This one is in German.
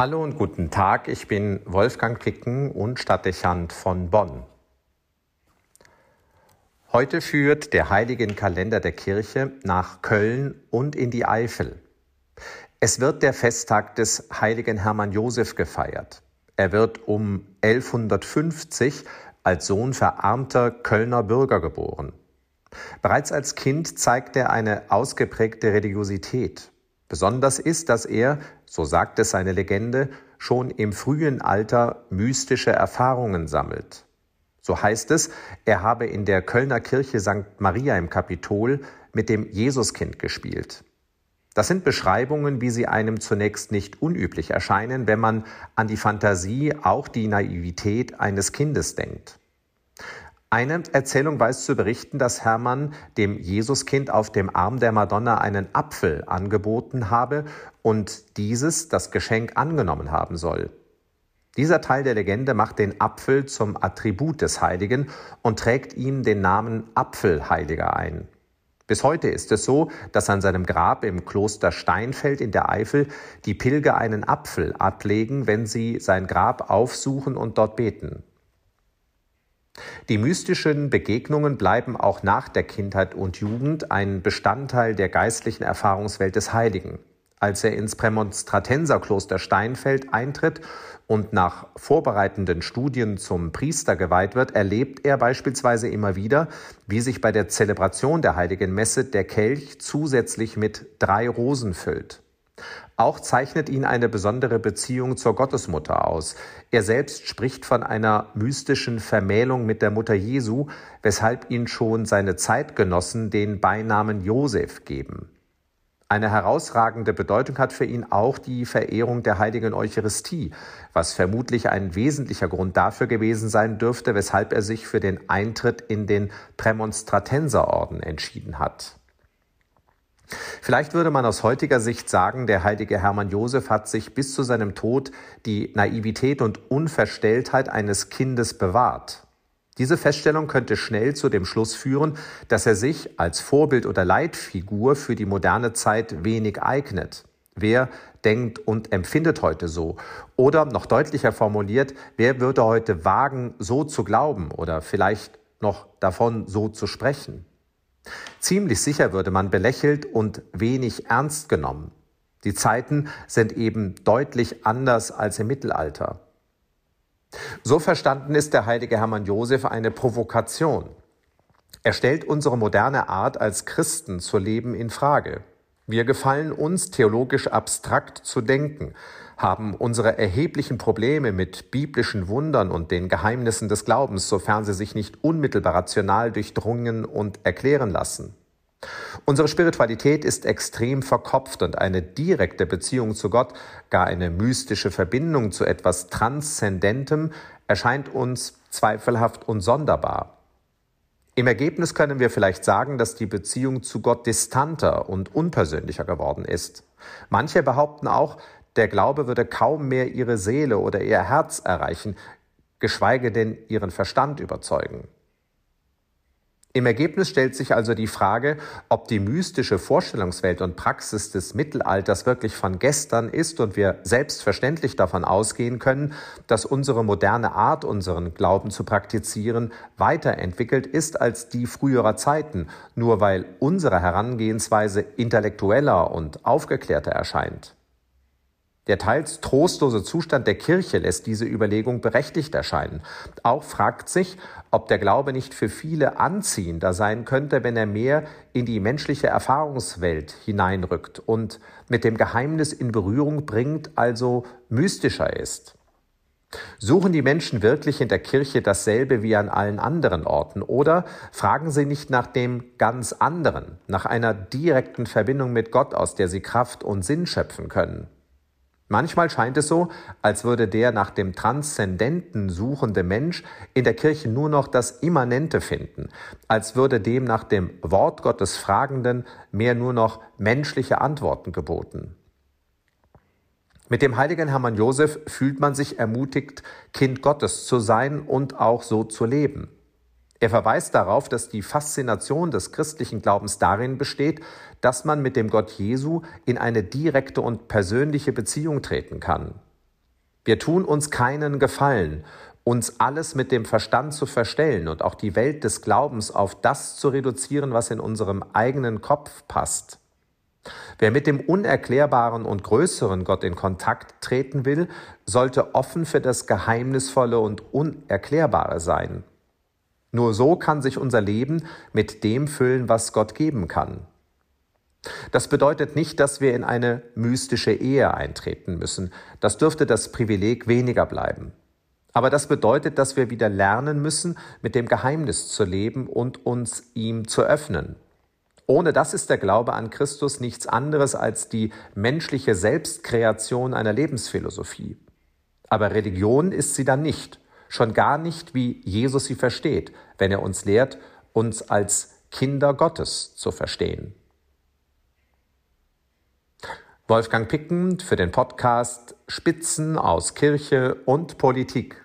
Hallo und guten Tag, ich bin Wolfgang Picken und Stadtdechant von Bonn. Heute führt der Heiligen Kalender der Kirche nach Köln und in die Eifel. Es wird der Festtag des heiligen Hermann Josef gefeiert. Er wird um 1150 als Sohn verarmter Kölner Bürger geboren. Bereits als Kind zeigt er eine ausgeprägte Religiosität. Besonders ist, dass er, so sagt es seine Legende, schon im frühen Alter mystische Erfahrungen sammelt. So heißt es, er habe in der Kölner Kirche St. Maria im Kapitol mit dem Jesuskind gespielt. Das sind Beschreibungen, wie sie einem zunächst nicht unüblich erscheinen, wenn man an die Fantasie, auch die Naivität eines Kindes denkt. Eine Erzählung weiß zu berichten, dass Hermann dem Jesuskind auf dem Arm der Madonna einen Apfel angeboten habe und dieses das Geschenk angenommen haben soll. Dieser Teil der Legende macht den Apfel zum Attribut des Heiligen und trägt ihm den Namen Apfelheiliger ein. Bis heute ist es so, dass an seinem Grab im Kloster Steinfeld in der Eifel die Pilger einen Apfel ablegen, wenn sie sein Grab aufsuchen und dort beten. Die mystischen Begegnungen bleiben auch nach der Kindheit und Jugend ein Bestandteil der geistlichen Erfahrungswelt des Heiligen. Als er ins Prämonstratenserkloster Steinfeld eintritt und nach vorbereitenden Studien zum Priester geweiht wird, erlebt er beispielsweise immer wieder, wie sich bei der Zelebration der heiligen Messe der Kelch zusätzlich mit drei Rosen füllt. Auch zeichnet ihn eine besondere Beziehung zur Gottesmutter aus. Er selbst spricht von einer mystischen Vermählung mit der Mutter Jesu, weshalb ihn schon seine Zeitgenossen den Beinamen Josef geben. Eine herausragende Bedeutung hat für ihn auch die Verehrung der heiligen Eucharistie, was vermutlich ein wesentlicher Grund dafür gewesen sein dürfte, weshalb er sich für den Eintritt in den Prämonstratenserorden entschieden hat. Vielleicht würde man aus heutiger Sicht sagen, der heilige Hermann Josef hat sich bis zu seinem Tod die Naivität und Unverstelltheit eines Kindes bewahrt. Diese Feststellung könnte schnell zu dem Schluss führen, dass er sich als Vorbild oder Leitfigur für die moderne Zeit wenig eignet. Wer denkt und empfindet heute so? Oder noch deutlicher formuliert, wer würde heute wagen, so zu glauben oder vielleicht noch davon so zu sprechen? Ziemlich sicher würde man belächelt und wenig ernst genommen. Die Zeiten sind eben deutlich anders als im Mittelalter. So verstanden ist der heilige Hermann Josef eine Provokation. Er stellt unsere moderne Art als Christen zu leben in Frage. Wir gefallen uns, theologisch abstrakt zu denken, haben unsere erheblichen Probleme mit biblischen Wundern und den Geheimnissen des Glaubens, sofern sie sich nicht unmittelbar rational durchdrungen und erklären lassen. Unsere Spiritualität ist extrem verkopft und eine direkte Beziehung zu Gott, gar eine mystische Verbindung zu etwas Transzendentem erscheint uns zweifelhaft und sonderbar. Im Ergebnis können wir vielleicht sagen, dass die Beziehung zu Gott distanter und unpersönlicher geworden ist. Manche behaupten auch, der Glaube würde kaum mehr ihre Seele oder ihr Herz erreichen, geschweige denn ihren Verstand überzeugen. Im Ergebnis stellt sich also die Frage, ob die mystische Vorstellungswelt und Praxis des Mittelalters wirklich von gestern ist und wir selbstverständlich davon ausgehen können, dass unsere moderne Art, unseren Glauben zu praktizieren, weiterentwickelt ist als die früherer Zeiten, nur weil unsere Herangehensweise intellektueller und aufgeklärter erscheint. Der teils trostlose Zustand der Kirche lässt diese Überlegung berechtigt erscheinen. Auch fragt sich, ob der Glaube nicht für viele anziehender sein könnte, wenn er mehr in die menschliche Erfahrungswelt hineinrückt und mit dem Geheimnis in Berührung bringt, also mystischer ist. Suchen die Menschen wirklich in der Kirche dasselbe wie an allen anderen Orten oder fragen sie nicht nach dem ganz anderen, nach einer direkten Verbindung mit Gott, aus der sie Kraft und Sinn schöpfen können? Manchmal scheint es so, als würde der nach dem Transzendenten suchende Mensch in der Kirche nur noch das Immanente finden, als würde dem nach dem Wort Gottes Fragenden mehr nur noch menschliche Antworten geboten. Mit dem heiligen Hermann Josef fühlt man sich ermutigt, Kind Gottes zu sein und auch so zu leben. Er verweist darauf, dass die Faszination des christlichen Glaubens darin besteht, dass man mit dem Gott Jesu in eine direkte und persönliche Beziehung treten kann. Wir tun uns keinen Gefallen, uns alles mit dem Verstand zu verstellen und auch die Welt des Glaubens auf das zu reduzieren, was in unserem eigenen Kopf passt. Wer mit dem Unerklärbaren und Größeren Gott in Kontakt treten will, sollte offen für das Geheimnisvolle und Unerklärbare sein. Nur so kann sich unser Leben mit dem füllen, was Gott geben kann. Das bedeutet nicht, dass wir in eine mystische Ehe eintreten müssen. Das dürfte das Privileg weniger bleiben. Aber das bedeutet, dass wir wieder lernen müssen, mit dem Geheimnis zu leben und uns ihm zu öffnen. Ohne das ist der Glaube an Christus nichts anderes als die menschliche Selbstkreation einer Lebensphilosophie. Aber Religion ist sie dann nicht, schon gar nicht, wie Jesus sie versteht, wenn er uns lehrt, uns als Kinder Gottes zu verstehen. Wolfgang Picken für den Podcast Spitzen aus Kirche und Politik.